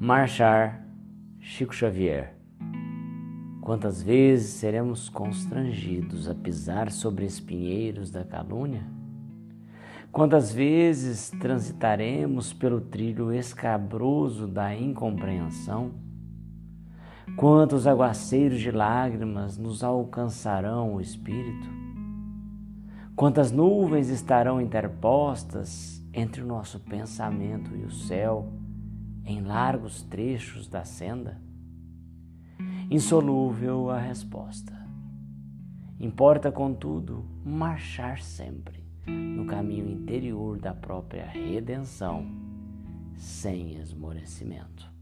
Marchar, Chico Xavier. Quantas vezes seremos constrangidos a pisar sobre espinheiros da calúnia? Quantas vezes transitaremos pelo trilho escabroso da incompreensão? Quantos aguaceiros de lágrimas nos alcançarão o espírito? Quantas nuvens estarão interpostas entre o nosso pensamento e o céu? Largos trechos da senda? Insolúvel a resposta. Importa, contudo, marchar sempre no caminho interior da própria redenção, sem esmorecimento.